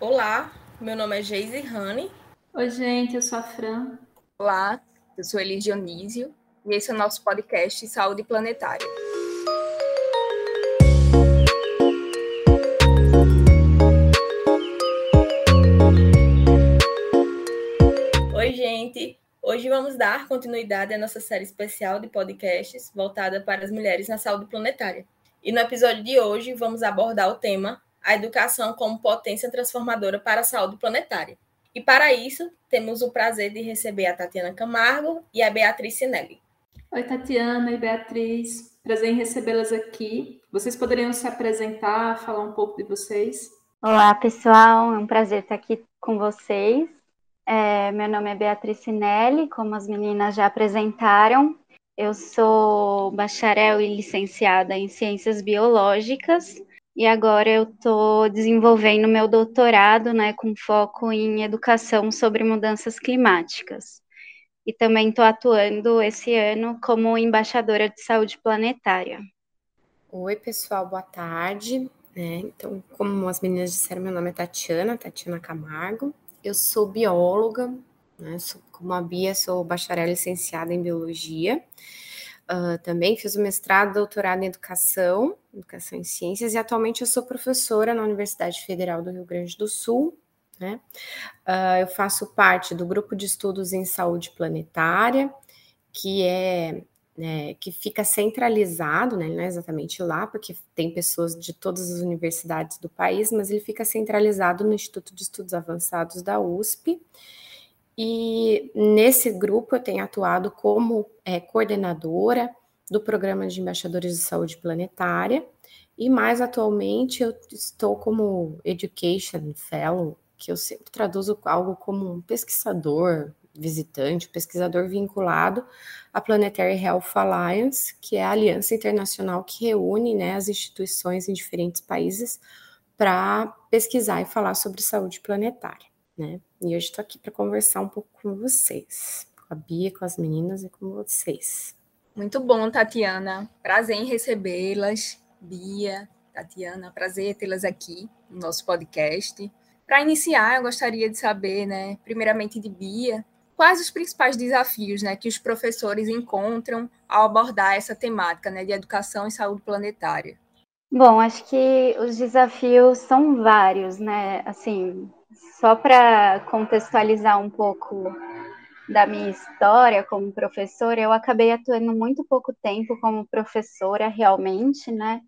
Olá, meu nome é Geise Rani. Oi, gente, eu sou a Fran. Olá, eu sou Elis Dionísio e esse é o nosso podcast Saúde Planetária. Oi, gente. Hoje vamos dar continuidade à nossa série especial de podcasts voltada para as mulheres na saúde planetária. E no episódio de hoje vamos abordar o tema a educação como potência transformadora para a saúde planetária. E para isso, temos o prazer de receber a Tatiana Camargo e a Beatriz Sinelli. Oi, Tatiana e Beatriz. Prazer em recebê-las aqui. Vocês poderiam se apresentar, falar um pouco de vocês? Olá, pessoal. É um prazer estar aqui com vocês. É, meu nome é Beatriz Sinelli, como as meninas já apresentaram. Eu sou bacharel e licenciada em Ciências Biológicas e agora eu estou desenvolvendo meu doutorado, né, com foco em educação sobre mudanças climáticas. E também estou atuando esse ano como embaixadora de saúde planetária. Oi, pessoal, boa tarde. É, então, como as meninas disseram, meu nome é Tatiana, Tatiana Camargo. Eu sou bióloga, né, sou, como a Bia, sou bacharel licenciada em biologia. Uh, também fiz o mestrado, doutorado em educação, educação em ciências, e atualmente eu sou professora na Universidade Federal do Rio Grande do Sul. Né? Uh, eu faço parte do grupo de estudos em saúde planetária, que é né, que fica centralizado, né, não é exatamente lá, porque tem pessoas de todas as universidades do país, mas ele fica centralizado no Instituto de Estudos Avançados da USP. E nesse grupo eu tenho atuado como é, coordenadora do programa de embaixadores de saúde planetária, e mais atualmente eu estou como Education Fellow, que eu sempre traduzo algo como um pesquisador visitante, pesquisador vinculado à Planetary Health Alliance, que é a aliança internacional que reúne né, as instituições em diferentes países para pesquisar e falar sobre saúde planetária né? E hoje estou aqui para conversar um pouco com vocês, com a Bia, com as meninas e com vocês. Muito bom, Tatiana. Prazer em recebê-las. Bia, Tatiana, prazer tê-las aqui no nosso podcast. Para iniciar, eu gostaria de saber, né, primeiramente de Bia, quais os principais desafios, né, que os professores encontram ao abordar essa temática, né, de educação e saúde planetária. Bom, acho que os desafios são vários, né? Assim, só para contextualizar um pouco da minha história como professora, eu acabei atuando muito pouco tempo como professora realmente, né?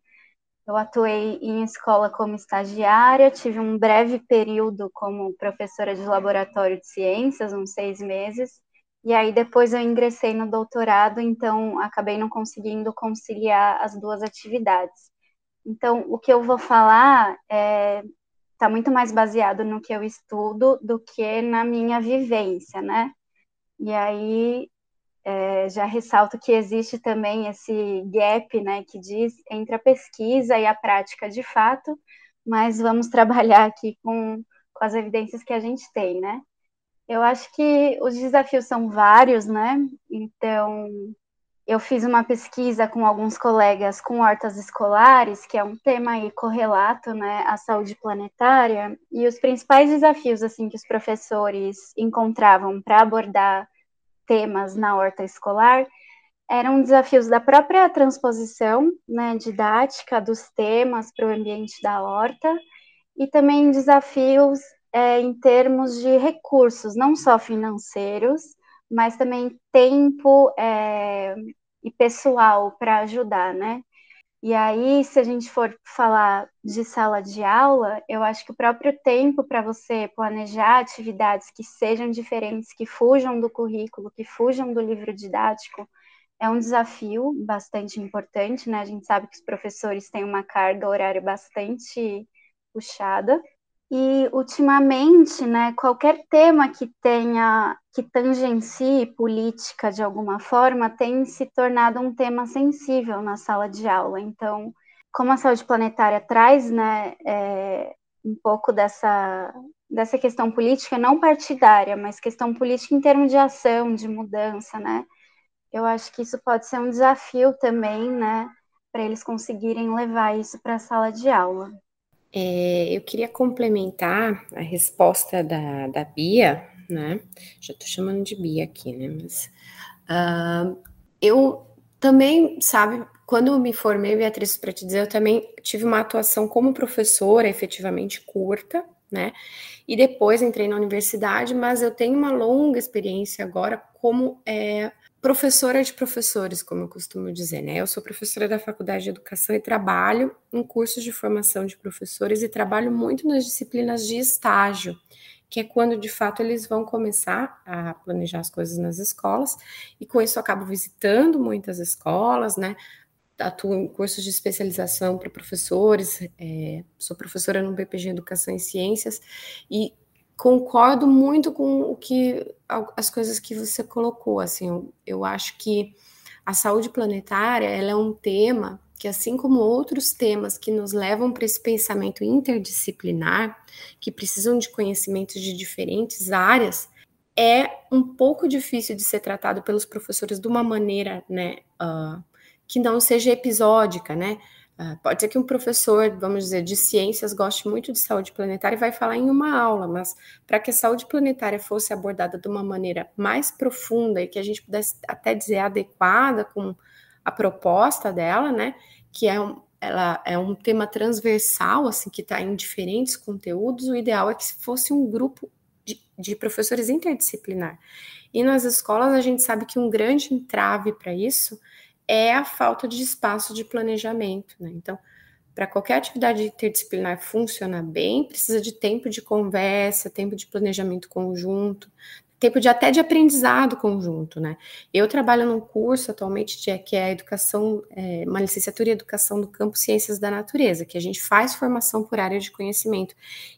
Eu atuei em escola como estagiária, tive um breve período como professora de laboratório de ciências, uns seis meses, e aí depois eu ingressei no doutorado, então acabei não conseguindo conciliar as duas atividades. Então, o que eu vou falar é está muito mais baseado no que eu estudo do que na minha vivência, né? E aí é, já ressalto que existe também esse gap, né, que diz entre a pesquisa e a prática de fato, mas vamos trabalhar aqui com, com as evidências que a gente tem, né? Eu acho que os desafios são vários, né? Então, eu fiz uma pesquisa com alguns colegas com hortas escolares, que é um tema aí correlato, né, à saúde planetária, e os principais desafios assim que os professores encontravam para abordar temas na horta escolar eram desafios da própria transposição, né, didática dos temas para o ambiente da horta e também desafios é, em termos de recursos, não só financeiros, mas também tempo é, e pessoal para ajudar, né? E aí, se a gente for falar de sala de aula, eu acho que o próprio tempo para você planejar atividades que sejam diferentes, que fujam do currículo, que fujam do livro didático, é um desafio bastante importante, né? A gente sabe que os professores têm uma carga horária bastante puxada. E ultimamente, né, qualquer tema que tenha que tangencie política de alguma forma tem se tornado um tema sensível na sala de aula. Então, como a saúde planetária traz, né, é, um pouco dessa dessa questão política não partidária, mas questão política em termos de ação, de mudança, né? Eu acho que isso pode ser um desafio também, né, para eles conseguirem levar isso para a sala de aula. É, eu queria complementar a resposta da, da Bia, né? Já estou chamando de Bia aqui, né? Mas uh, eu também, sabe, quando me formei, Beatriz, para te dizer, eu também tive uma atuação como professora efetivamente curta, né? E depois entrei na universidade, mas eu tenho uma longa experiência agora como é, professora de professores, como eu costumo dizer, né? Eu sou professora da Faculdade de Educação e trabalho em cursos de formação de professores e trabalho muito nas disciplinas de estágio, que é quando de fato eles vão começar a planejar as coisas nas escolas, e com isso eu acabo visitando muitas escolas, né? Atuo em cursos de especialização para professores, é, sou professora no BPG Educação e Ciências, e concordo muito com o que as coisas que você colocou. Assim, eu, eu acho que a saúde planetária ela é um tema que, assim como outros temas que nos levam para esse pensamento interdisciplinar, que precisam de conhecimentos de diferentes áreas, é um pouco difícil de ser tratado pelos professores de uma maneira, né, uh, que não seja episódica, né? Ah, pode ser que um professor, vamos dizer, de ciências goste muito de saúde planetária e vai falar em uma aula, mas para que a saúde planetária fosse abordada de uma maneira mais profunda e que a gente pudesse até dizer adequada com a proposta dela, né, que é um, ela é um tema transversal, assim, que está em diferentes conteúdos, o ideal é que fosse um grupo de, de professores interdisciplinar. E nas escolas a gente sabe que um grande entrave para isso é a falta de espaço de planejamento, né? Então, para qualquer atividade interdisciplinar funcionar bem, precisa de tempo de conversa, tempo de planejamento conjunto, tempo de até de aprendizado conjunto, né? Eu trabalho num curso atualmente de, que é a educação, é, uma licenciatura em educação do campo Ciências da Natureza, que a gente faz formação por área de conhecimento.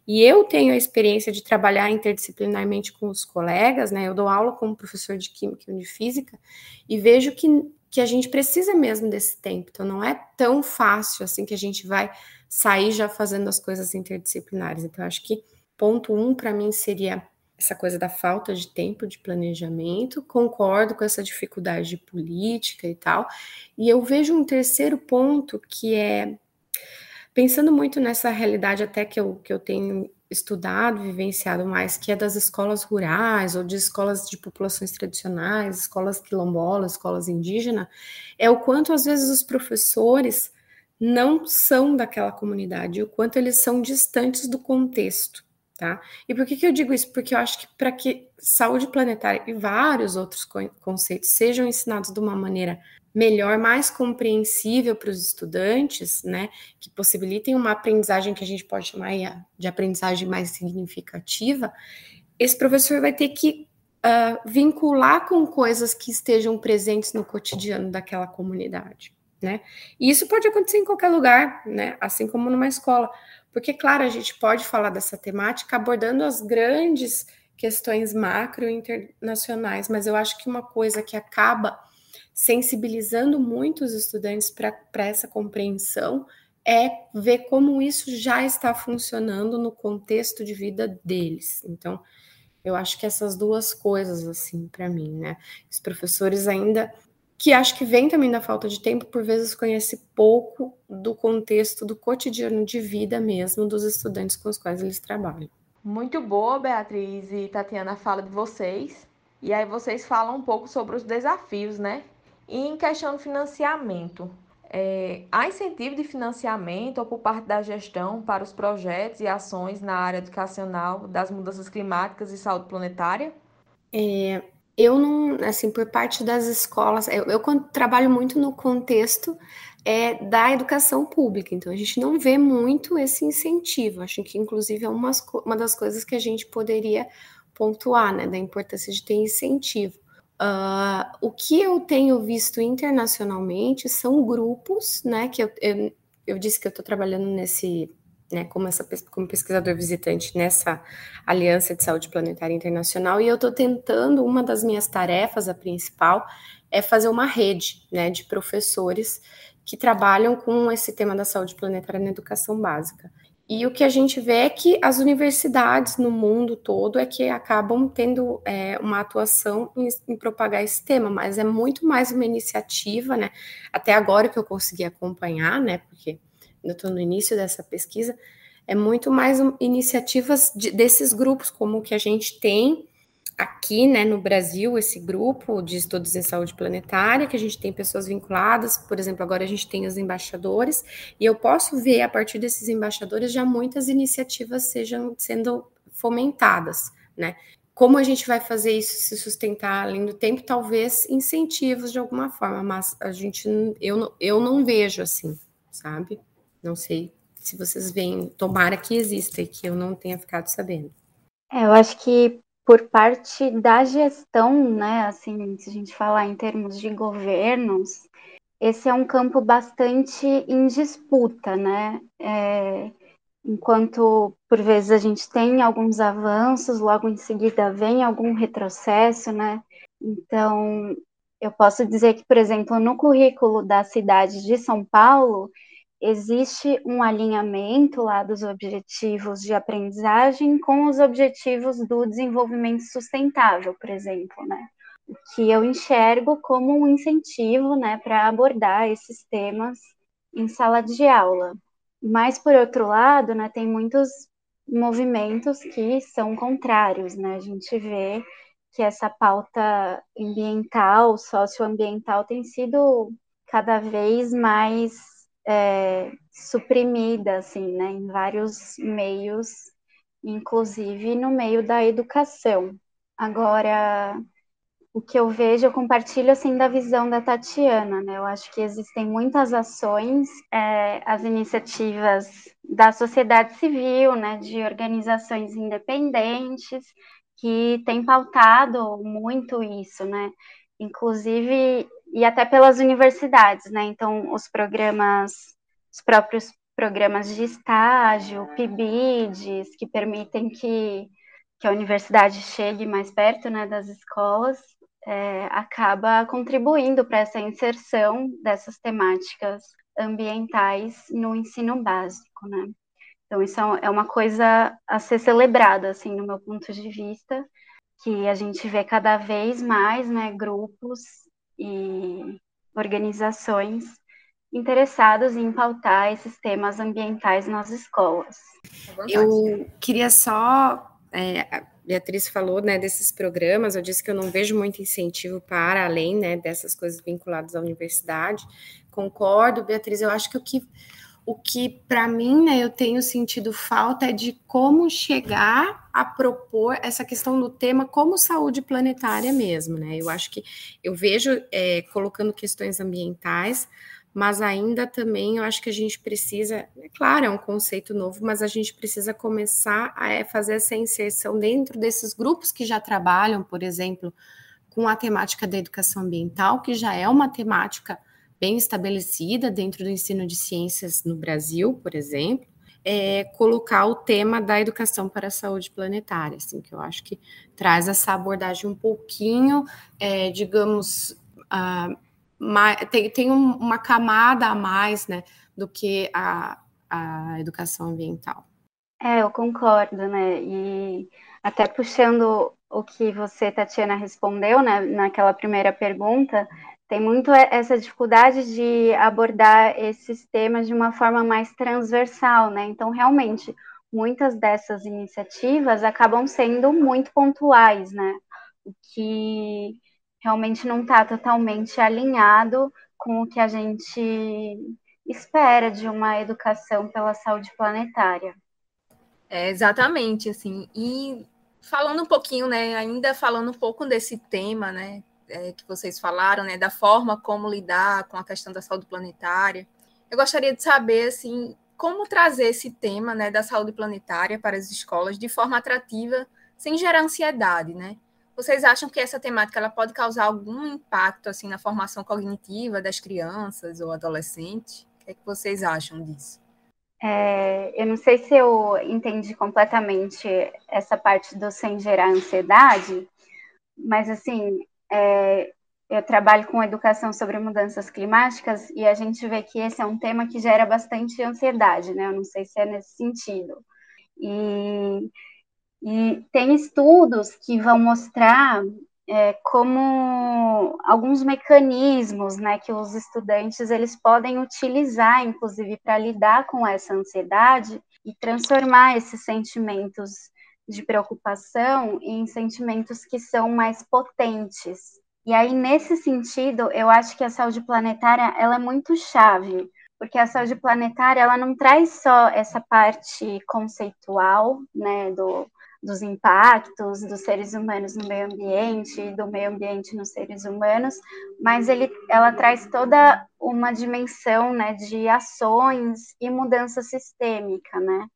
E eu tenho a experiência de trabalhar interdisciplinarmente com os colegas, né? Eu dou aula como professor de química e de física e vejo que que a gente precisa mesmo desse tempo. Então, não é tão fácil assim que a gente vai sair já fazendo as coisas interdisciplinares. Então, acho que ponto um para mim seria essa coisa da falta de tempo de planejamento. Concordo com essa dificuldade de política e tal. E eu vejo um terceiro ponto que é pensando muito nessa realidade até que eu, que eu tenho estudado, vivenciado mais, que é das escolas rurais ou de escolas de populações tradicionais, escolas quilombolas, escolas indígenas, é o quanto às vezes os professores não são daquela comunidade, o quanto eles são distantes do contexto, tá? E por que, que eu digo isso? Porque eu acho que para que saúde planetária e vários outros conceitos sejam ensinados de uma maneira melhor, mais compreensível para os estudantes, né, que possibilitem uma aprendizagem que a gente pode chamar de aprendizagem mais significativa, esse professor vai ter que uh, vincular com coisas que estejam presentes no cotidiano daquela comunidade, né? E isso pode acontecer em qualquer lugar, né? Assim como numa escola, porque claro a gente pode falar dessa temática abordando as grandes questões macro internacionais, mas eu acho que uma coisa que acaba sensibilizando muito os estudantes para essa compreensão é ver como isso já está funcionando no contexto de vida deles. Então, eu acho que essas duas coisas, assim, para mim, né? Os professores ainda, que acho que vem também da falta de tempo, por vezes conhece pouco do contexto do cotidiano de vida mesmo dos estudantes com os quais eles trabalham. Muito boa, Beatriz e Tatiana, a fala de vocês. E aí vocês falam um pouco sobre os desafios, né, e em questão de financiamento, é, há incentivo de financiamento ou por parte da gestão para os projetos e ações na área educacional das mudanças climáticas e saúde planetária? É, eu não, assim, por parte das escolas, eu, eu trabalho muito no contexto é, da educação pública, então a gente não vê muito esse incentivo. Acho que, inclusive, é uma, uma das coisas que a gente poderia pontuar, né, da importância de ter incentivo. Uh, o que eu tenho visto internacionalmente são grupos, né? Que eu, eu, eu disse que eu estou trabalhando nesse, né, como, essa, como pesquisador visitante nessa Aliança de Saúde Planetária Internacional, e eu estou tentando, uma das minhas tarefas, a principal, é fazer uma rede né, de professores que trabalham com esse tema da saúde planetária na educação básica. E o que a gente vê é que as universidades no mundo todo é que acabam tendo é, uma atuação em, em, propagar esse tema, mas é muito mais uma iniciativa, né? Até agora que eu consegui acompanhar, né? Porque eu estou no início dessa pesquisa, é muito mais um, iniciativas de, desses grupos, como que a gente tem aqui, né, no Brasil, esse grupo de estudos em saúde planetária, que a gente tem pessoas vinculadas, por exemplo, agora a gente tem os embaixadores, e eu posso ver a partir desses embaixadores já muitas iniciativas sejam sendo fomentadas, né? Como a gente vai fazer isso se sustentar além do tempo? Talvez incentivos de alguma forma, mas a gente, eu, eu não vejo assim, sabe? Não sei se vocês veem, tomara que exista e que eu não tenha ficado sabendo. É, eu acho que por parte da gestão, né, assim, se a gente falar em termos de governos, esse é um campo bastante em disputa, né? É, enquanto por vezes a gente tem alguns avanços, logo em seguida vem algum retrocesso, né? Então, eu posso dizer que, por exemplo, no currículo da cidade de São Paulo, existe um alinhamento lá dos objetivos de aprendizagem com os objetivos do desenvolvimento sustentável, por exemplo, né? Que eu enxergo como um incentivo, né, para abordar esses temas em sala de aula. Mas por outro lado, né, tem muitos movimentos que são contrários, né? A gente vê que essa pauta ambiental, socioambiental tem sido cada vez mais é, suprimida, assim, né, em vários meios, inclusive no meio da educação. Agora, o que eu vejo, eu compartilho assim da visão da Tatiana, né? Eu acho que existem muitas ações, é, as iniciativas da sociedade civil, né, de organizações independentes que têm pautado muito isso, né? Inclusive e até pelas universidades, né? Então, os programas, os próprios programas de estágio, PIBIDs, que permitem que, que a universidade chegue mais perto né, das escolas, é, acaba contribuindo para essa inserção dessas temáticas ambientais no ensino básico, né? Então, isso é uma coisa a ser celebrada, assim, no meu ponto de vista, que a gente vê cada vez mais, né, grupos e organizações interessados em pautar esses temas ambientais nas escolas. Eu queria só, é, a Beatriz falou, né, desses programas, eu disse que eu não vejo muito incentivo para além, né, dessas coisas vinculadas à universidade. Concordo, Beatriz, eu acho que o que o que para mim, né, eu tenho sentido falta é de como chegar a propor essa questão do tema como saúde planetária mesmo, né? Eu acho que eu vejo é, colocando questões ambientais, mas ainda também eu acho que a gente precisa, é claro, é um conceito novo, mas a gente precisa começar a é, fazer essa inserção dentro desses grupos que já trabalham, por exemplo, com a temática da educação ambiental, que já é uma temática bem estabelecida dentro do ensino de ciências no Brasil, por exemplo, é colocar o tema da educação para a saúde planetária, assim, que eu acho que traz essa abordagem um pouquinho, é, digamos, uh, mais, tem, tem um, uma camada a mais, né, do que a, a educação ambiental. É, eu concordo, né, e até puxando o que você, Tatiana, respondeu, né, naquela primeira pergunta, tem muito essa dificuldade de abordar esses temas de uma forma mais transversal, né? Então, realmente, muitas dessas iniciativas acabam sendo muito pontuais, né? O que realmente não está totalmente alinhado com o que a gente espera de uma educação pela saúde planetária. É, exatamente, assim. E falando um pouquinho, né, ainda falando um pouco desse tema, né, é, que vocês falaram, né, da forma como lidar com a questão da saúde planetária. Eu gostaria de saber, assim, como trazer esse tema, né, da saúde planetária para as escolas de forma atrativa, sem gerar ansiedade, né? Vocês acham que essa temática ela pode causar algum impacto assim na formação cognitiva das crianças ou adolescentes? O que, é que vocês acham disso? É, eu não sei se eu entendi completamente essa parte do sem gerar ansiedade, mas assim, é, eu trabalho com educação sobre mudanças climáticas e a gente vê que esse é um tema que gera bastante ansiedade, né? Eu não sei se é nesse sentido. E, e tem estudos que vão mostrar é, como alguns mecanismos, né, que os estudantes eles podem utilizar, inclusive, para lidar com essa ansiedade, e transformar esses sentimentos de preocupação em sentimentos que são mais potentes. E aí, nesse sentido, eu acho que a saúde planetária ela é muito chave, porque a saúde planetária ela não traz só essa parte conceitual, né, do, dos impactos dos seres humanos no meio ambiente do meio ambiente nos seres humanos, mas ele, ela traz toda uma dimensão, né, de ações e mudança sistêmica, né?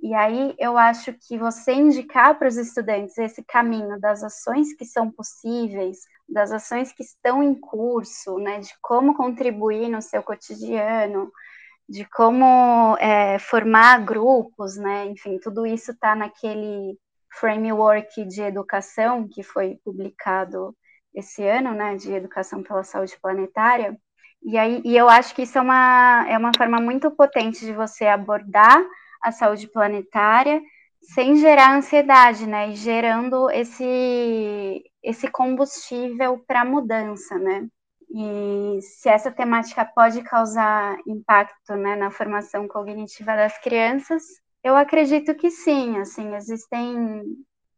E aí eu acho que você indicar para os estudantes esse caminho das ações que são possíveis, das ações que estão em curso, né, de como contribuir no seu cotidiano, de como é, formar grupos, né, enfim, tudo isso está naquele framework de educação que foi publicado esse ano, né, de educação pela saúde planetária. E aí, e eu acho que isso é uma, é uma forma muito potente de você abordar a saúde planetária sem gerar ansiedade, né? E gerando esse, esse combustível para mudança, né? E se essa temática pode causar impacto né, na formação cognitiva das crianças, eu acredito que sim. Assim, existem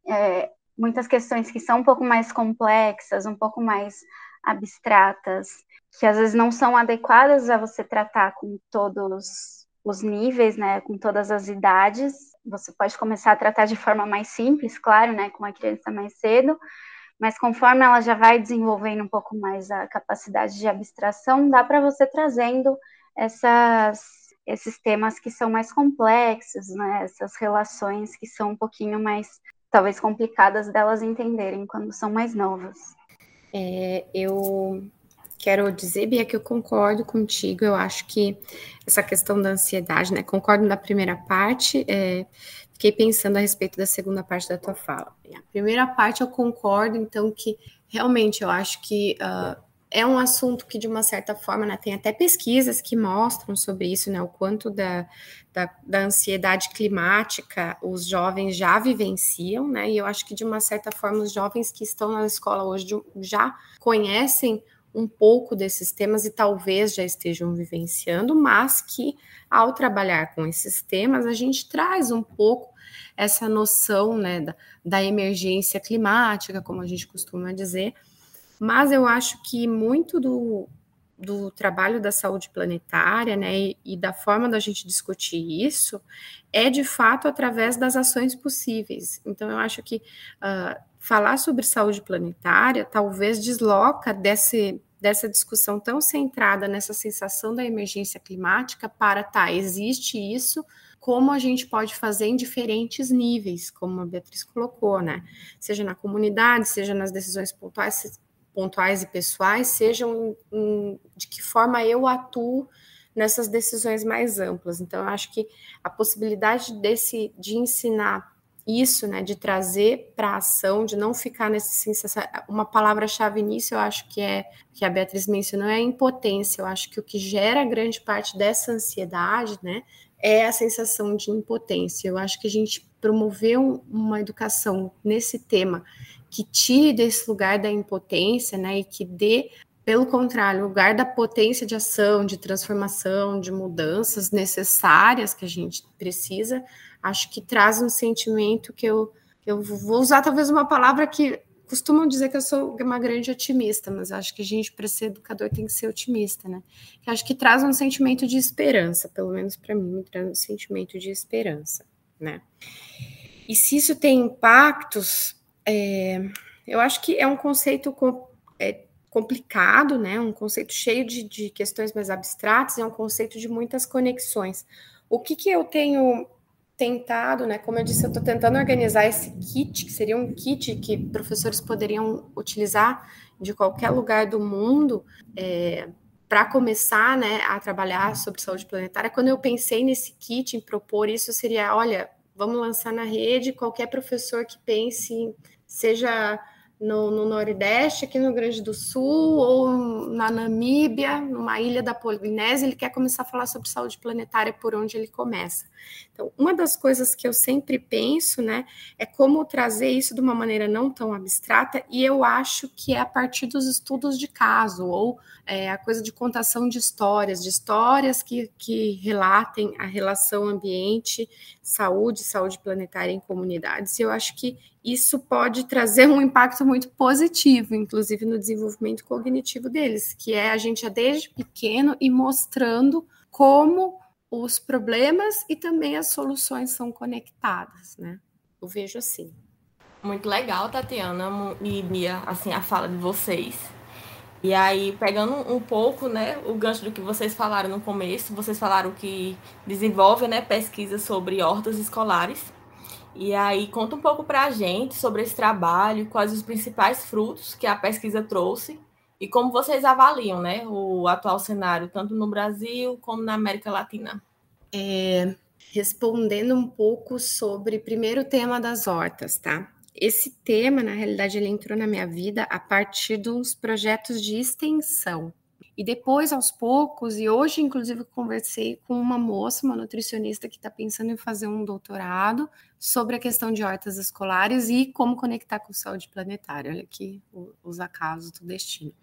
é, muitas questões que são um pouco mais complexas, um pouco mais abstratas, que às vezes não são adequadas a você tratar com todos os níveis, né, com todas as idades. Você pode começar a tratar de forma mais simples, claro, né, com a criança mais cedo, mas conforme ela já vai desenvolvendo um pouco mais a capacidade de abstração, dá para você trazendo essas, esses temas que são mais complexos, né, essas relações que são um pouquinho mais, talvez, complicadas delas entenderem quando são mais novas. É, eu quero dizer, Bia, que eu concordo contigo. Eu acho que essa questão da ansiedade, né? Concordo na primeira parte, é, fiquei pensando a respeito da segunda parte da tua fala. A primeira parte eu concordo, então, que realmente eu acho que uh, é um assunto que, de uma certa forma, né, tem até pesquisas que mostram sobre isso, né? O quanto da, da, da ansiedade climática os jovens já vivenciam, né? E eu acho que, de uma certa forma, os jovens que estão na escola hoje já conhecem um pouco desses temas e talvez já estejam vivenciando, mas que ao trabalhar com esses temas a gente traz um pouco essa noção né, da, da emergência climática, como a gente costuma dizer, mas eu acho que muito do, do trabalho da saúde planetária, né, e, e, da forma da gente discutir isso, é de fato através das ações possíveis. Então, eu acho que uh, falar sobre saúde planetária talvez desloca desse, dessa discussão tão centrada nessa sensação da emergência climática para, tá, existe isso, como a gente pode fazer em diferentes níveis, como a Beatriz colocou, né? Seja na comunidade, seja nas decisões pontuais, pontuais e pessoais, sejam de que forma eu atuo nessas decisões mais amplas. Então, eu acho que a possibilidade desse de ensinar isso, né, de trazer para a ação, de não ficar nesse sensação. Uma palavra-chave nisso, eu acho que é que a Beatriz mencionou, é a impotência. Eu acho que o que gera grande parte dessa ansiedade, né, é a sensação de impotência. Eu acho que a gente promover um, uma educação nesse tema que tire desse lugar da impotência, né, e que dê pelo contrário, lugar da potência de ação, de transformação, de mudanças necessárias que a gente precisa, acho que traz um sentimento que eu, eu vou usar talvez uma palavra que costumam dizer que eu sou uma grande otimista, mas acho que a gente, para ser educador, tem que ser otimista, né? Acho que traz um sentimento de esperança, pelo menos para mim, me traz um sentimento de esperança, né? E se isso tem impactos, é, eu acho que é um conceito com, é, complicado, né? Um conceito cheio de, de questões mais abstratas, é um conceito de muitas conexões. O que, que eu tenho tentado, né? Como eu disse, eu estou tentando organizar esse kit, que seria um kit que professores poderiam utilizar de qualquer lugar do mundo é, para começar, né, a trabalhar sobre saúde planetária. Quando eu pensei nesse kit, em propor isso, seria, olha, vamos lançar na rede, qualquer professor que pense, seja no, no, Nordeste, aqui no Grande do Sul, ou na Namíbia, numa ilha da Polinésia, ele quer começar a falar sobre saúde planetária por onde ele começa. Então, uma das coisas que eu sempre penso, né, é como trazer isso de uma maneira não tão abstrata, e eu acho que é a partir dos estudos de caso, ou é, a coisa de contação de histórias, de histórias que, que relatem a relação ambiente, saúde, saúde planetária em comunidades, e eu acho que isso pode trazer um impacto muito positivo, inclusive no desenvolvimento cognitivo deles, que é a gente desde pequeno e mostrando como os problemas e também as soluções são conectadas, né? Eu vejo assim. Muito legal, Tatiana e Mia, assim, a fala de vocês. E aí, pegando um pouco, né, o gancho do que vocês falaram no começo, vocês falaram que desenvolve, né, pesquisa sobre hortas escolares. E aí, conta um pouco para a gente sobre esse trabalho, quais os principais frutos que a pesquisa trouxe e como vocês avaliam né, o atual cenário, tanto no Brasil como na América Latina. É, respondendo um pouco sobre, primeiro, o tema das hortas, tá? Esse tema, na realidade, ele entrou na minha vida a partir dos projetos de extensão e depois, aos poucos, e hoje, inclusive, conversei com uma moça, uma nutricionista que está pensando em fazer um doutorado sobre a questão de hortas escolares e como conectar com saúde planetária. Olha aqui os acasos do destino.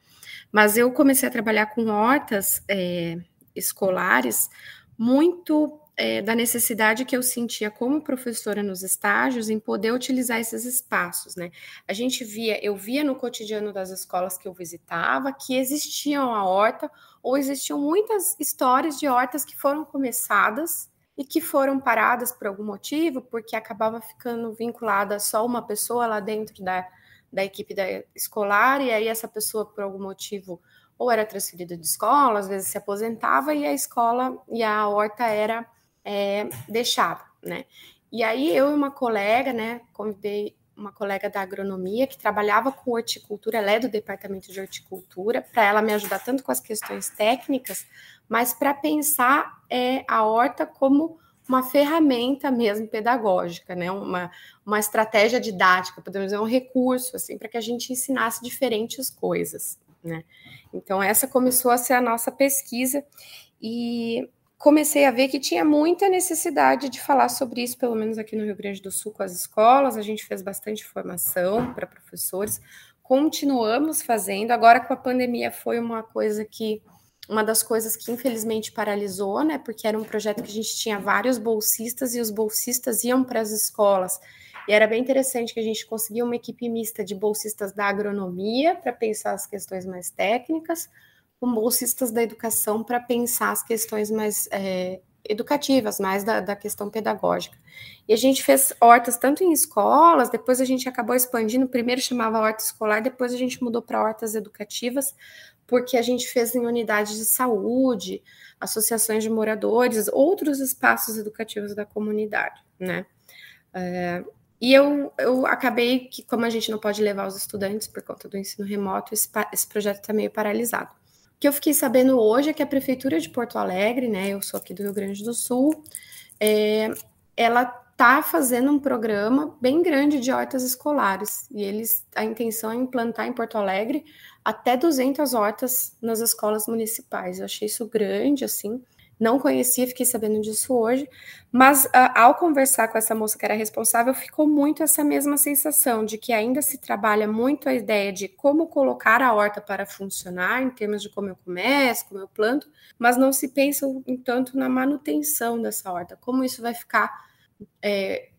Mas eu comecei a trabalhar com hortas é, escolares muito é, da necessidade que eu sentia como professora nos estágios em poder utilizar esses espaços, né? A gente via, eu via no cotidiano das escolas que eu visitava que existiam a horta ou existiam muitas histórias de hortas que foram começadas e que foram paradas por algum motivo, porque acabava ficando vinculada só uma pessoa lá dentro da, da equipe da escolar, e aí essa pessoa, por algum motivo, ou era transferida de escola, às vezes se aposentava, e a escola e a horta era é, deixava, né? E aí eu e uma colega, né, convidei uma colega da agronomia que trabalhava com horticultura, ela é do departamento de horticultura, para ela me ajudar tanto com as questões técnicas, mas para pensar é, a horta como uma ferramenta mesmo pedagógica, né? Uma, uma estratégia didática, podemos dizer, um recurso, assim, para que a gente ensinasse diferentes coisas, né? Então, essa começou a ser a nossa pesquisa, e comecei a ver que tinha muita necessidade de falar sobre isso, pelo menos aqui no Rio Grande do Sul, com as escolas. A gente fez bastante formação para professores, continuamos fazendo. Agora, com a pandemia, foi uma coisa que. Uma das coisas que infelizmente paralisou, né? Porque era um projeto que a gente tinha vários bolsistas e os bolsistas iam para as escolas. E era bem interessante que a gente conseguia uma equipe mista de bolsistas da agronomia para pensar as questões mais técnicas, com bolsistas da educação para pensar as questões mais é, educativas, mais da, da, questão pedagógica. E a gente fez hortas tanto em escolas, depois a gente acabou expandindo, primeiro chamava horta escolar, depois a gente mudou para hortas educativas, porque a gente fez em unidades de saúde, associações de moradores, outros espaços educativos da comunidade, né? É, e eu, eu acabei que, como a gente não pode levar os estudantes por conta do ensino remoto, esse, esse projeto está meio paralisado que eu fiquei sabendo hoje é que a Prefeitura de Porto Alegre, né, eu sou aqui do Rio Grande do Sul, é, ela está fazendo um programa bem grande de hortas escolares, e eles, a intenção é implantar em Porto Alegre até 200 hortas nas escolas municipais. Eu achei isso grande, assim, não conhecia, fiquei sabendo disso hoje, mas uh, ao conversar com essa moça que era responsável, ficou muito essa mesma sensação de que ainda se trabalha muito a ideia de como colocar a horta para funcionar, em termos de como eu começo, como eu planto, mas não se pensa tanto na manutenção dessa horta, como isso vai ficar é,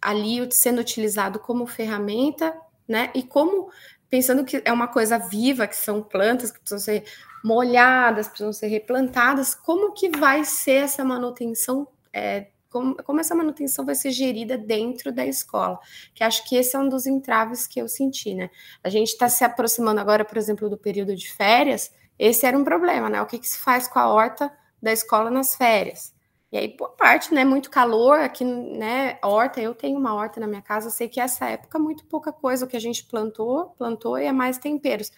ali sendo utilizado como ferramenta, né? E como pensando que é uma coisa viva, que são plantas que precisam ser molhadas, precisam ser replantadas, como que vai ser essa manutenção, é, como, como essa manutenção vai ser gerida dentro da escola? Que acho que esse é um dos entraves que eu senti, né? A gente está se aproximando agora, por exemplo, do período de férias, esse era um problema, né? O que, que se faz com a horta da escola nas férias? E aí, por parte, né, muito calor aqui, né, horta, eu tenho uma horta na minha casa, sei que essa época muito pouca coisa, o que a gente plantou, plantou e é mais temperos.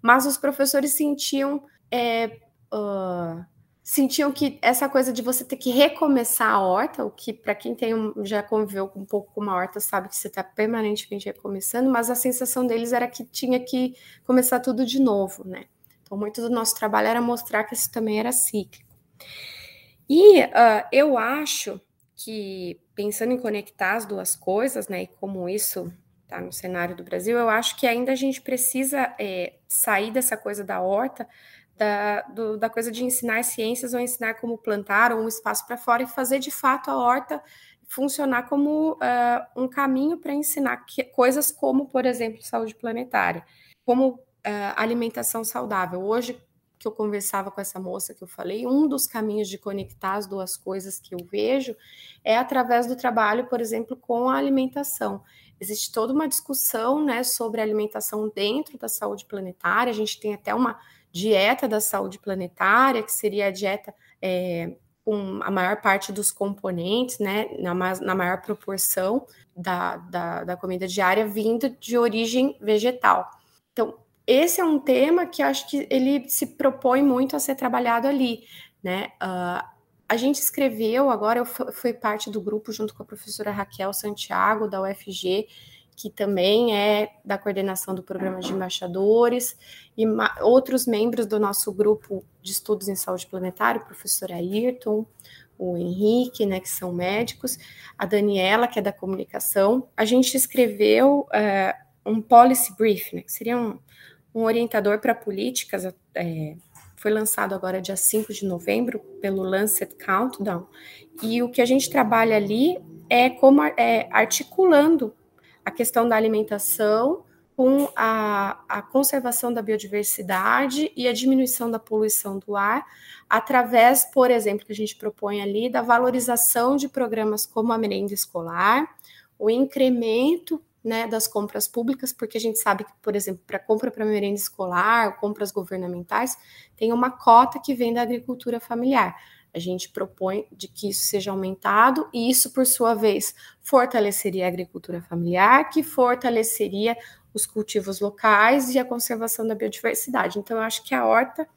Mas os professores sentiam é, uh, sentiam que essa coisa de você ter que recomeçar a horta, o que para quem tem um, já conviveu um pouco com uma horta sabe que você está permanentemente recomeçando, mas a sensação deles era que tinha que começar tudo de novo, né? Então, muito do nosso trabalho era mostrar que isso também era cíclico. E uh, eu acho que, pensando em conectar as duas coisas, né, e como isso está no cenário do Brasil, eu acho que ainda a gente precisa é, sair dessa coisa da horta da, do, da coisa de ensinar ciências ou ensinar como plantar ou um espaço para fora e fazer de fato a horta funcionar como uh, um caminho para ensinar que, coisas como, por exemplo, saúde planetária, como uh, alimentação saudável. Hoje, que eu conversava com essa moça que eu falei, um dos caminhos de conectar as duas coisas que eu vejo é através do trabalho, por exemplo, com a alimentação. Existe toda uma discussão né, sobre alimentação dentro da saúde planetária, a gente tem até uma dieta da saúde planetária, que seria a dieta é, com a maior parte dos componentes, né, na, na maior proporção da, da, da, comida diária vindo de origem vegetal. Então, esse é um tema que acho que ele se propõe muito a ser trabalhado ali, né? Uh, a gente escreveu, agora eu fui parte do grupo junto com a professora Raquel Santiago, da UFG, que também é da coordenação do programa de embaixadores, e outros membros do nosso grupo de estudos em saúde planetária, o professor Ayrton, o Henrique, né, que são médicos, a Daniela, que é da comunicação. A gente escreveu uh, um policy brief, né, que seria um, um orientador para políticas, é, foi lançado agora dia 5 de novembro pelo Lancet Countdown, e o que a gente trabalha ali é como é, articulando a questão da alimentação com a, a, conservação da biodiversidade e a diminuição da poluição do ar, através, por exemplo, que a gente propõe ali, da valorização de programas como a merenda escolar, o incremento né, das compras públicas, porque a gente sabe que, por exemplo, para compra para merenda escolar, compras governamentais, tem uma cota que vem da agricultura familiar. A gente propõe de que isso seja aumentado e isso, por sua vez, fortaleceria a agricultura familiar, que fortaleceria os cultivos locais e a conservação da biodiversidade. Então, eu acho que a horta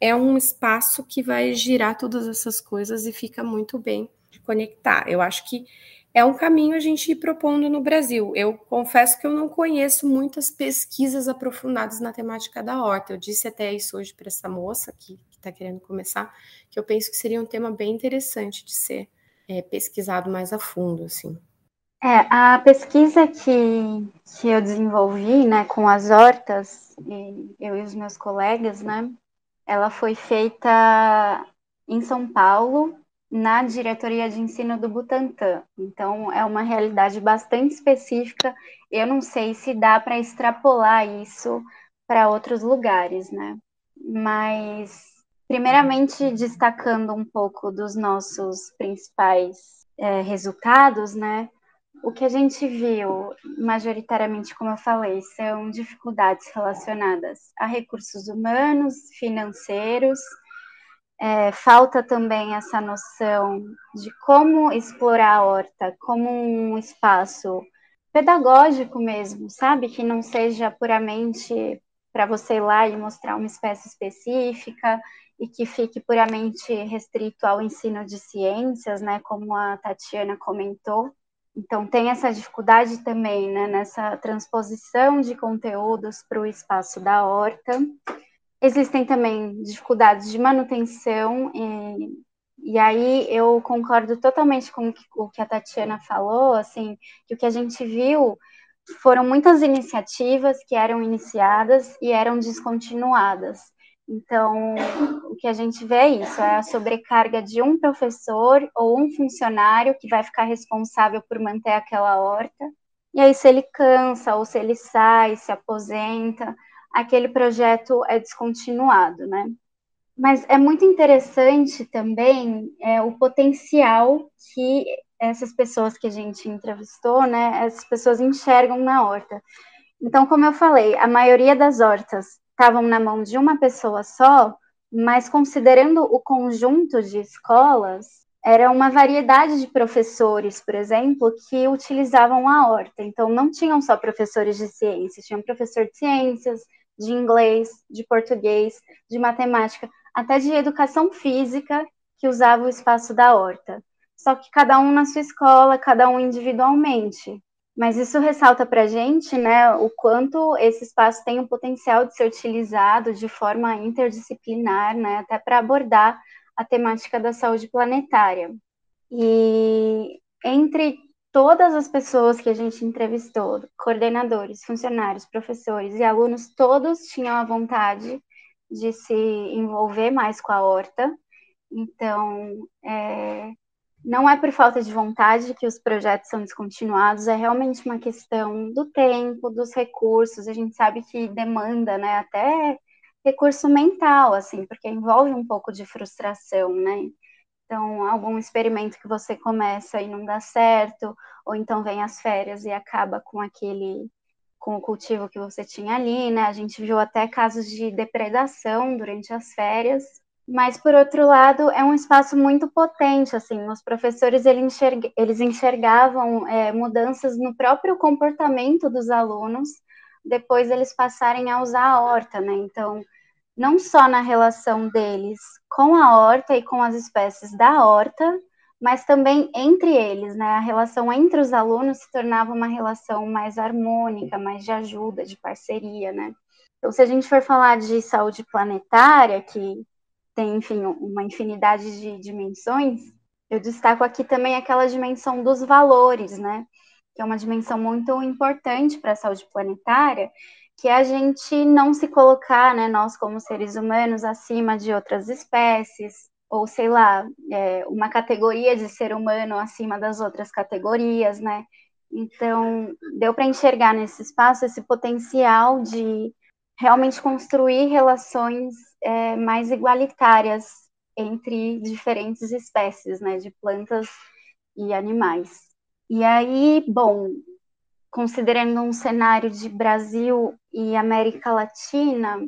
é um espaço que vai girar todas essas coisas e fica muito bem conectar. Eu acho que é um caminho a gente ir propondo no Brasil. Eu confesso que eu não conheço muitas pesquisas aprofundadas na temática da horta. Eu disse até isso hoje para essa moça que está querendo começar, que eu penso que seria um tema bem interessante de ser é, pesquisado mais a fundo, assim. É, a pesquisa que, que eu desenvolvi, né, com as hortas, e eu e os meus colegas, né, ela foi feita em São Paulo, na diretoria de ensino do Butantan. Então, é uma realidade bastante específica. Eu não sei se dá para extrapolar isso para outros lugares, né? Mas, primeiramente, destacando um pouco dos nossos principais é, resultados, né? O que a gente viu, majoritariamente, como eu falei, são dificuldades relacionadas a recursos humanos, financeiros, é, falta também essa noção de como explorar a horta como um espaço pedagógico mesmo, sabe? Que não seja puramente para você ir lá e mostrar uma espécie específica e que fique puramente restrito ao ensino de ciências, né? Como a Tatiana comentou. Então, tem essa dificuldade também né, nessa transposição de conteúdos para o espaço da horta. Existem também dificuldades de manutenção, e, e aí eu concordo totalmente com o que a Tatiana falou, assim, que o que a gente viu foram muitas iniciativas que eram iniciadas e eram descontinuadas. Então, o que a gente vê é isso, é a sobrecarga de um professor ou um funcionário que vai ficar responsável por manter aquela horta. E aí, se ele cansa ou se ele sai, se aposenta, aquele projeto é descontinuado, né? Mas é muito interessante também é, o potencial que essas pessoas que a gente entrevistou, né, essas pessoas enxergam na horta. Então, como eu falei, a maioria das hortas estavam na mão de uma pessoa só, mas considerando o conjunto de escolas, era uma variedade de professores, por exemplo, que utilizavam a horta. Então, não tinham só professores de ciências, tinham professor de ciências, de inglês, de português, de matemática. até de educação física, que usava o espaço da horta. Só que cada um na sua escola, cada um individualmente. Mas isso ressalta para a gente né, o quanto esse espaço tem o potencial de ser utilizado de forma interdisciplinar, né, até para abordar a temática da saúde planetária. E entre todas as pessoas que a gente entrevistou, coordenadores, funcionários, professores e alunos, todos tinham a vontade de se envolver mais com a horta. Então, é, não é por falta de vontade que os projetos são descontinuados, é realmente uma questão do tempo, dos recursos. A gente sabe que demanda, né, até recurso mental, assim, porque envolve um pouco de frustração, né? Então, algum experimento que você começa e não dá certo, ou então vem as férias e acaba com aquele com o cultivo que você tinha ali, né? A gente viu até casos de depredação durante as férias, mas por outro lado é um espaço muito potente, assim, os professores eles enxergavam é, mudanças no próprio comportamento dos alunos depois eles passarem a usar a horta, né? Então, não só na relação deles com a horta e com as espécies da horta, mas também entre eles, né? A relação entre os alunos se tornava uma relação mais harmônica, mais de ajuda, de parceria, né? Então, se a gente for falar de saúde planetária, que tem, enfim, uma infinidade de dimensões, eu destaco aqui também aquela dimensão dos valores, né? Que é uma dimensão muito importante para a saúde planetária, que é a gente não se colocar, né, nós como seres humanos, acima de outras espécies, ou sei lá, é, uma categoria de ser humano acima das outras categorias, né? Então, deu para enxergar nesse espaço esse potencial de realmente construir relações é, mais igualitárias entre diferentes espécies, né, de plantas e animais. E aí, bom, considerando um cenário de Brasil e América Latina,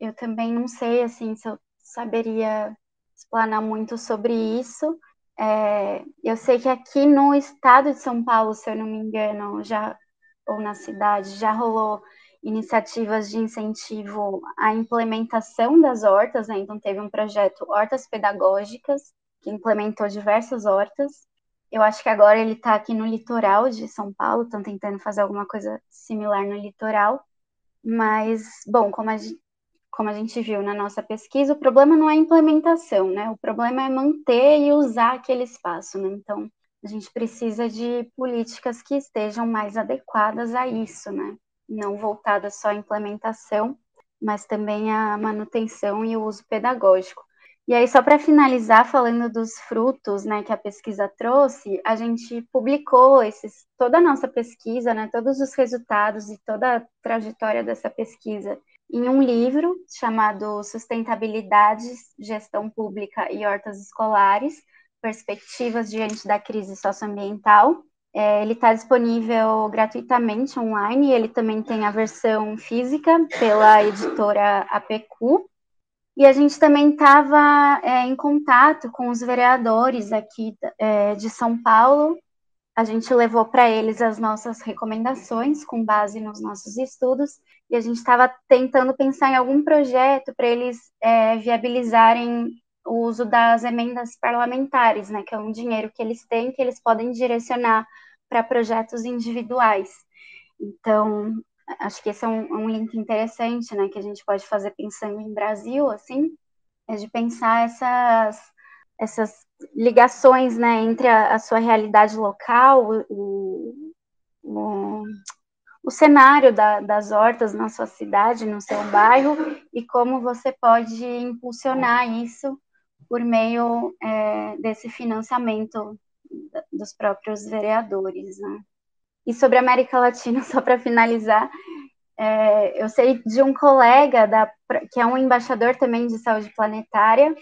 eu também não sei, assim, se eu saberia explanar muito sobre isso. É, eu sei que aqui no estado de São Paulo, se eu não me engano, já ou na cidade, já rolou iniciativas de incentivo à implementação das hortas, né? então teve um projeto Hortas Pedagógicas, que implementou diversas hortas. Eu acho que agora ele está aqui no litoral de São Paulo, estão tentando fazer alguma coisa similar no litoral. Mas, bom, como a, gente, como a gente viu na nossa pesquisa, o problema não é a implementação, né? O problema é manter e usar aquele espaço, né? Então, a gente precisa de políticas que estejam mais adequadas a isso, né? não voltada só à implementação, mas também à manutenção e o uso pedagógico. E aí, só para finalizar, falando dos frutos né, que a pesquisa trouxe, a gente publicou esses, toda a nossa pesquisa, né, todos os resultados e toda a trajetória dessa pesquisa em um livro chamado Sustentabilidade, Gestão Pública e Hortas Escolares, Perspectivas diante da Crise Socioambiental, é, ele está disponível gratuitamente online, ele também tem a versão física pela editora APQ. E a gente também estava é, em contato com os vereadores aqui é, de São Paulo. A gente levou para eles as nossas recomendações com base nos nossos estudos e a gente estava tentando pensar em algum projeto para eles é, viabilizarem o uso das emendas parlamentares, né, que é um dinheiro que eles têm que eles podem direcionar para projetos individuais. Então, acho que esse é um, um, link interessante, né, que a gente pode fazer pensando em Brasil, assim, é de pensar essas, essas ligações, né, entre a, a sua realidade local, o, o, o cenário da, das hortas na sua cidade, no seu bairro, e como você pode impulsionar isso por meio é, desse financiamento dos próprios vereadores. Né? E sobre a América Latina, só para finalizar, é, eu sei de um colega da, que é um embaixador também de saúde planetária.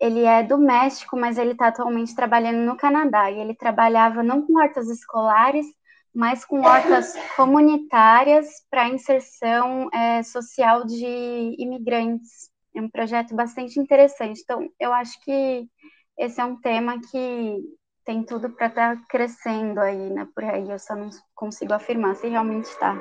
Ele é do México, mas ele está atualmente trabalhando no Canadá. E ele trabalhava não com hortas escolares, mas com hortas comunitárias para inserção é, social de imigrantes é um projeto bastante interessante. Então, eu acho que esse é um tema que tem tudo para estar tá crescendo aí, né? Por aí, eu só não consigo afirmar se realmente está.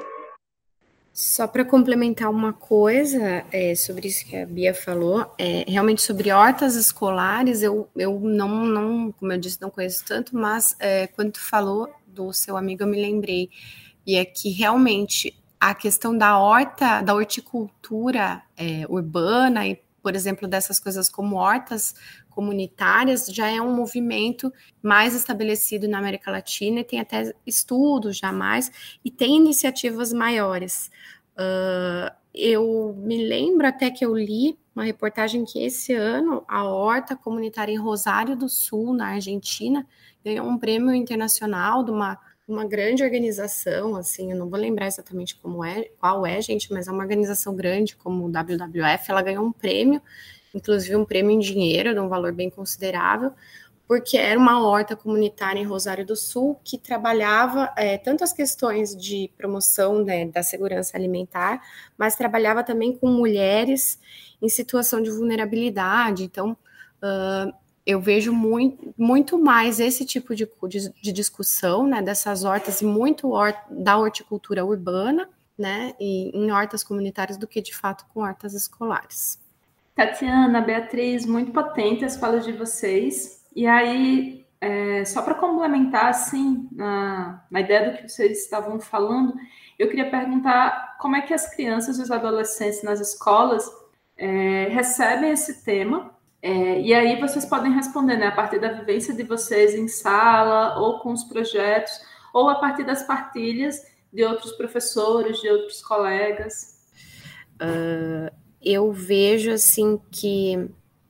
Só para complementar uma coisa é, sobre isso que a Bia falou, é, realmente sobre hortas escolares, eu, eu não, não, como eu disse, não conheço tanto, mas é, quando tu falou do seu amigo, eu me lembrei. E é que realmente a questão da horta, da horticultura é, urbana e, por exemplo, dessas coisas como hortas comunitárias já é um movimento mais estabelecido na América Latina e tem até estudos já mais e tem iniciativas maiores. Uh, eu me lembro até que eu li uma reportagem que esse ano a horta comunitária em Rosário do Sul, na Argentina, ganhou um prêmio internacional de uma, uma grande organização, assim, eu não vou lembrar exatamente como é, qual é, gente, mas é uma organização grande como o WWF, ela ganhou um prêmio inclusive um prêmio em dinheiro, de um valor bem considerável, porque era uma horta comunitária em Rosário do Sul que trabalhava é, tanto as questões de promoção né, da segurança alimentar, mas trabalhava também com mulheres em situação de vulnerabilidade. Então, uh, eu vejo muito, muito mais esse tipo de, de, de discussão né, dessas hortas e muito da horticultura urbana, né, e em hortas comunitárias do que de fato com hortas escolares. Tatiana, Beatriz, muito potente as falas de vocês. E aí, é, só para complementar, assim, na, na ideia do que vocês estavam falando, eu queria perguntar como é que as crianças e os adolescentes nas escolas é, recebem esse tema. É, e aí vocês podem responder, né, a partir da vivência de vocês em sala, ou com os projetos, ou a partir das partilhas de outros professores, de outros colegas. Uh, eu vejo assim que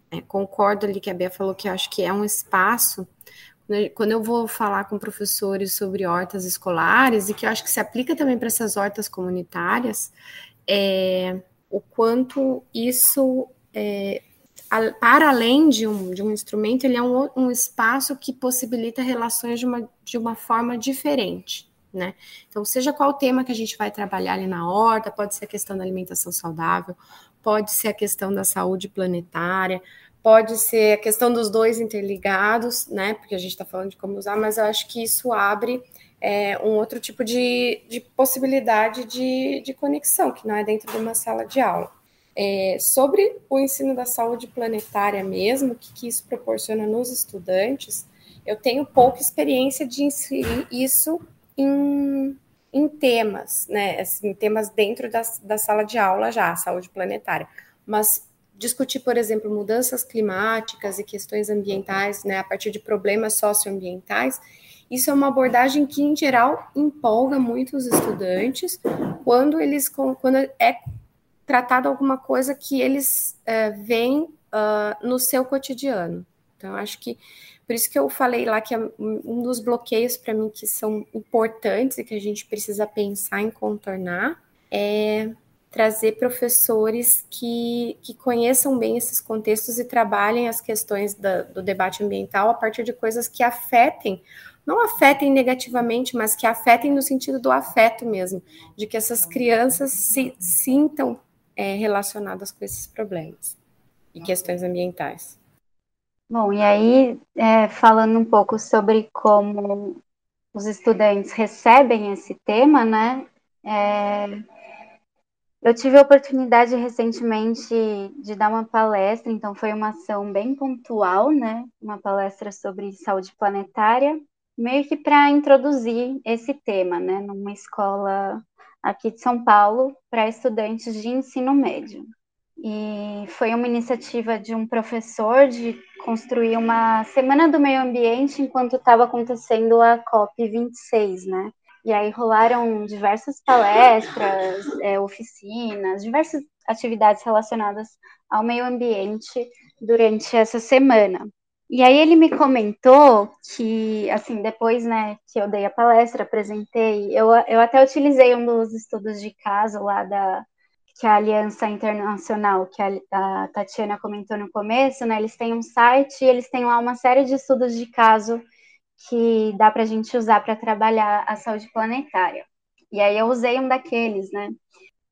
é, concordo ali que a Bia falou que acho que é um espaço quando eu vou falar com professores sobre hortas escolares e que eu acho que se aplica também para essas hortas comunitárias, é, o quanto isso é, a, para além de um, de um instrumento, ele é um, um espaço que possibilita relações de uma, de uma forma diferente. Né? Então, seja qual o tema que a gente vai trabalhar ali na horta, pode ser a questão da alimentação saudável, pode ser a questão da saúde planetária, pode ser a questão dos dois interligados, né? Porque a gente está falando de como usar, mas eu acho que isso abre é, um outro tipo de, de possibilidade de, de, conexão, que não é dentro de uma sala de aula. É, sobre o ensino da saúde planetária mesmo, o que, que isso proporciona nos estudantes, eu tenho pouca experiência de inserir isso em, em temas, né? Assim, temas dentro da, da sala de aula já, saúde planetária. Mas discutir, por exemplo, mudanças climáticas e questões ambientais, né, a partir de problemas socioambientais, isso é uma abordagem que, em geral, empolga muito os estudantes quando eles quando é tratado alguma coisa que eles é, veem uh, no seu cotidiano. Então, acho que por isso que eu falei lá que é um dos bloqueios para mim que são importantes e que a gente precisa pensar em contornar é trazer professores que, que conheçam bem esses contextos e trabalhem as questões da, do debate ambiental a partir de coisas que afetem, não afetem negativamente, mas que afetem no sentido do afeto mesmo, de que essas crianças se sintam é, relacionadas com esses problemas e questões ambientais. Bom, e aí, é, falando um pouco sobre como os estudantes recebem esse tema, né? É, eu tive a oportunidade recentemente de dar uma palestra, então foi uma ação bem pontual, né? Uma palestra sobre saúde planetária, meio que para introduzir esse tema, né? Numa escola aqui de São Paulo para estudantes de ensino médio. E foi uma iniciativa de um professor de construir uma semana do meio ambiente enquanto estava acontecendo a COP 26, né? E aí rolaram diversas palestras, é, oficinas, diversas atividades relacionadas ao meio ambiente durante essa semana. E aí ele me comentou que, assim, depois, né, que eu dei a palestra, apresentei, eu, eu até utilizei um dos estudos de caso lá da, que a Aliança Internacional, que a, a, Tatiana comentou no começo, né, eles têm um site e eles têm lá uma série de estudos de caso que dá para a gente usar para trabalhar a saúde planetária. E aí eu usei um daqueles, né?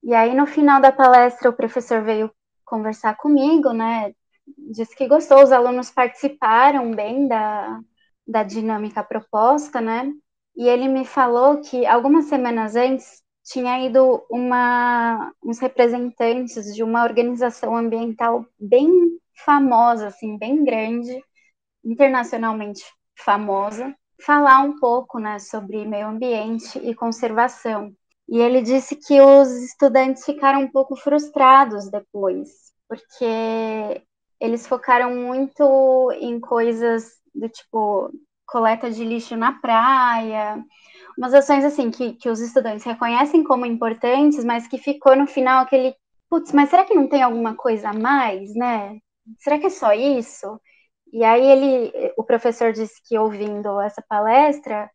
E aí no final da palestra o professor veio conversar comigo, né? Disse que gostou, os alunos participaram bem da, da dinâmica proposta, né? E ele me falou que algumas semanas antes tinha ido uma, uns representantes de uma organização ambiental bem famosa, assim, bem grande, internacionalmente famosa, falar um pouco né, sobre meio ambiente e conservação. E ele disse que os estudantes ficaram um pouco frustrados depois, porque eles focaram muito em coisas do tipo coleta de lixo na praia, umas ações assim que, que os estudantes reconhecem como importantes, mas que ficou no final aquele, putz, mas será que não tem alguma coisa a mais, né? Será que é só isso? E aí ele, o professor disse que ouvindo essa palestra,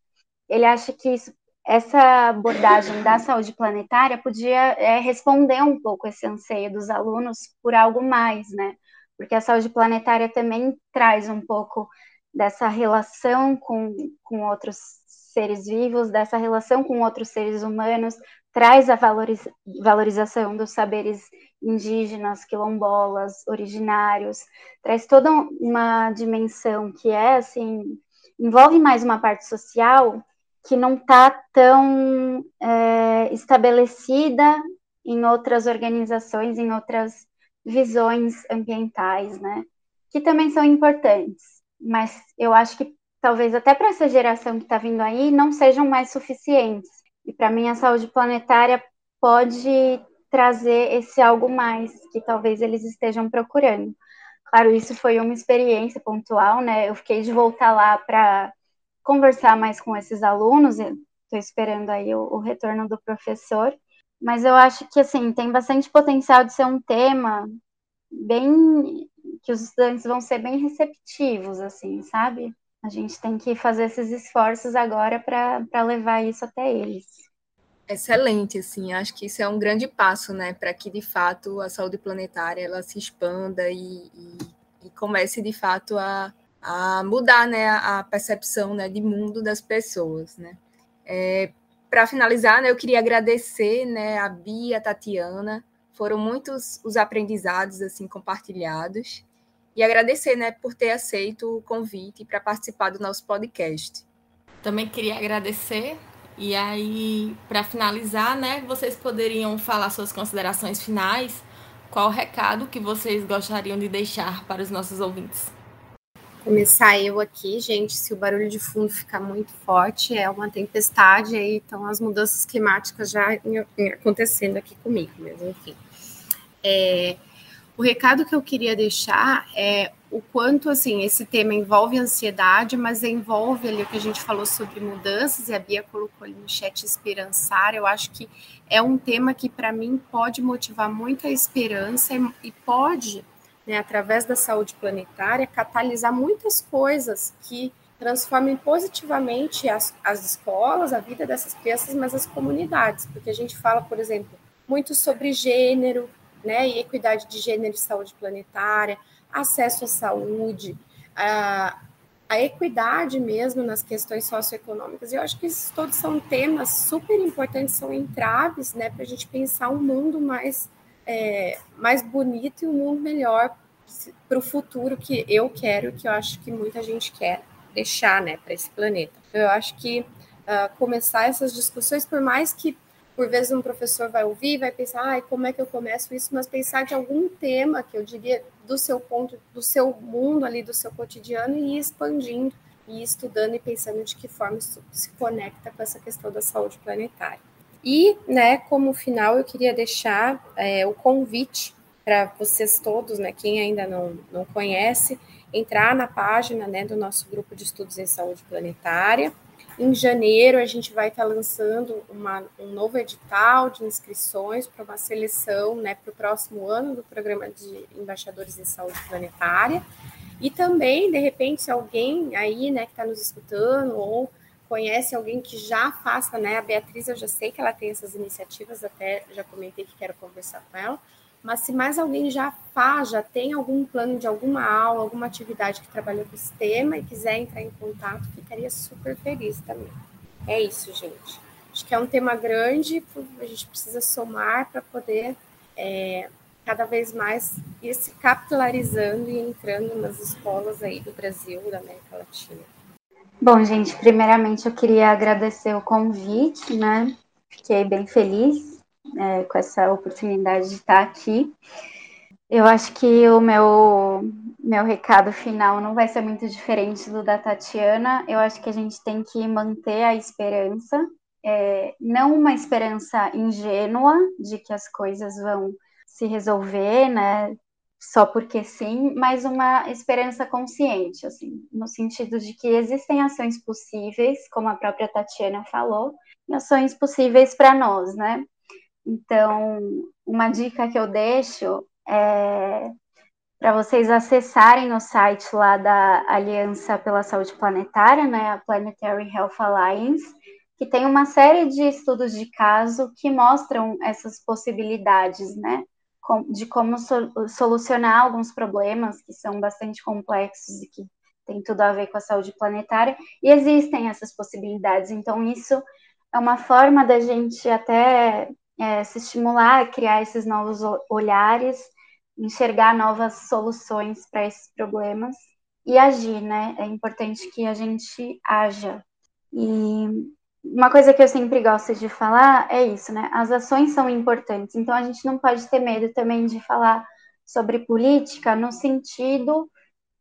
ele acha que isso, essa abordagem da saúde planetária podia é, responder um pouco esse anseio dos alunos por algo mais, né? Porque a saúde planetária também traz um pouco dessa relação com, com outros seres vivos, dessa relação com outros seres humanos, traz a valoriz, valorização dos saberes indígenas, quilombolas, originários, traz toda uma dimensão que é assim, envolve mais uma parte social que não está tão é, estabelecida em outras organizações, em outras visões ambientais, né? Que também são importantes, mas eu acho que talvez até para essa geração que está vindo aí não sejam mais suficientes. E para mim a saúde planetária pode trazer esse algo mais que talvez eles estejam procurando. Claro, isso foi uma experiência pontual, né? Eu fiquei de voltar lá para conversar mais com esses alunos, estou esperando aí o, o, retorno do professor, mas eu acho que, assim, tem bastante potencial de ser um tema bem, que os estudantes vão ser bem receptivos, assim, sabe? A gente tem que fazer esses esforços agora para levar isso até eles excelente, assim, acho que isso é um grande passo, né, para que de fato a saúde planetária ela se expanda e, e, e comece de fato a, a mudar, né, a percepção, né, de mundo das pessoas, né. É, para finalizar, né, eu queria agradecer, né, a Bia, a Tatiana, foram muitos os aprendizados assim compartilhados e agradecer, né, por ter aceito o convite para participar do nosso podcast. Também queria agradecer e aí, para finalizar, né, vocês poderiam falar suas considerações finais. Qual o recado que vocês gostariam de deixar para os nossos ouvintes? Começar eu aqui, gente. Se o barulho de fundo ficar muito forte, é uma tempestade aí, então as mudanças climáticas já acontecendo aqui comigo, mas enfim. É, o recado que eu queria deixar é o quanto assim esse tema envolve ansiedade, mas envolve ali o que a gente falou sobre mudanças e a Bia colocou ali no chat esperançar. Eu acho que é um tema que para mim pode motivar muita esperança e, e pode, né, através da saúde planetária, catalisar muitas coisas que transformem positivamente as, as escolas, a vida dessas crianças, mas as comunidades, porque a gente fala, por exemplo, muito sobre gênero, né, e equidade de gênero e saúde planetária, acesso à saúde, a, a equidade mesmo nas questões socioeconômicas. E eu acho que esses todos são temas super importantes, são entraves, né, para a gente pensar um mundo mais, é, mais bonito e um mundo melhor para o futuro que eu quero, que eu acho que muita gente quer deixar, né, para esse planeta. Eu acho que uh, começar essas discussões, por mais que por vezes um professor vai ouvir, vai pensar, ai, como é que eu começo isso? Mas pensar de algum tema que eu diria do seu ponto, do seu mundo ali, do seu cotidiano e ir expandindo e estudando e pensando de que forma isso se conecta com essa questão da saúde planetária. E, né, como final, eu queria deixar é, o convite para vocês todos, né, quem ainda não, não conhece, entrar na página né, do nosso grupo de estudos em saúde planetária, em janeiro, a gente vai estar lançando uma, um novo edital de inscrições para uma seleção né, para o próximo ano do programa de embaixadores em saúde planetária. E também, de repente, se alguém aí né, que está nos escutando ou conhece alguém que já faça, né? A Beatriz, eu já sei que ela tem essas iniciativas, até já comentei que quero conversar com ela mas se mais alguém já faz, já tem algum plano de alguma aula, alguma atividade que trabalhou com esse tema e quiser entrar em contato, ficaria super feliz também. É isso, gente. Acho que é um tema grande, a gente precisa somar para poder é, cada vez mais ir se capitularizando e entrando nas escolas aí do Brasil, da América Latina. Bom, gente, primeiramente eu queria agradecer o convite, né? fiquei bem feliz é, com essa oportunidade de estar aqui. Eu acho que o meu, meu recado final não vai ser muito diferente do da Tatiana. Eu acho que a gente tem que manter a esperança, é, não uma esperança ingênua de que as coisas vão se resolver, né? Só porque sim, mas uma esperança consciente, assim, no sentido de que existem ações possíveis, como a própria Tatiana falou, ações possíveis para nós, né? Então, uma dica que eu deixo é, para vocês acessarem no site lá da Aliança pela Saúde Planetária, né, a Planetary Health Alliance, que tem uma série de estudos de caso que mostram essas possibilidades, né, de como solucionar alguns problemas que são bastante complexos e que tem tudo a ver com a saúde planetária, e existem essas possibilidades. Então, isso é uma forma da gente até é, se estimular a criar esses novos olhares enxergar novas soluções para esses problemas e agir, né? É importante que a gente haja. E uma coisa que eu sempre gosto de falar é isso, né? As ações são importantes, então a gente não pode ter medo também de falar sobre política no sentido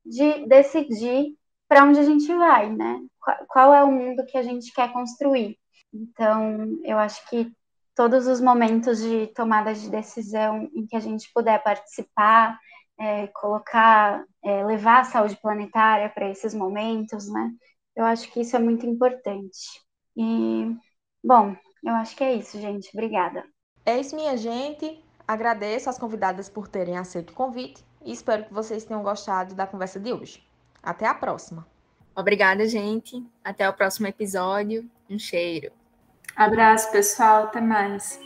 de decidir para onde a gente vai, né? Qual é o mundo que a gente quer construir. Então, eu acho que todos os momentos de tomada de decisão em que a gente puder participar, é, colocar, é, levar a saúde planetária para esses momentos, né? Eu acho que isso é muito importante. E, bom, eu acho que é isso, gente. Obrigada. É isso, minha gente. Agradeço às convidadas por terem aceito o convite e espero que vocês tenham gostado da conversa de hoje. Até a próxima. Obrigada, gente. Até o próximo episódio. Um cheiro. Abraço, pessoal. Até mais.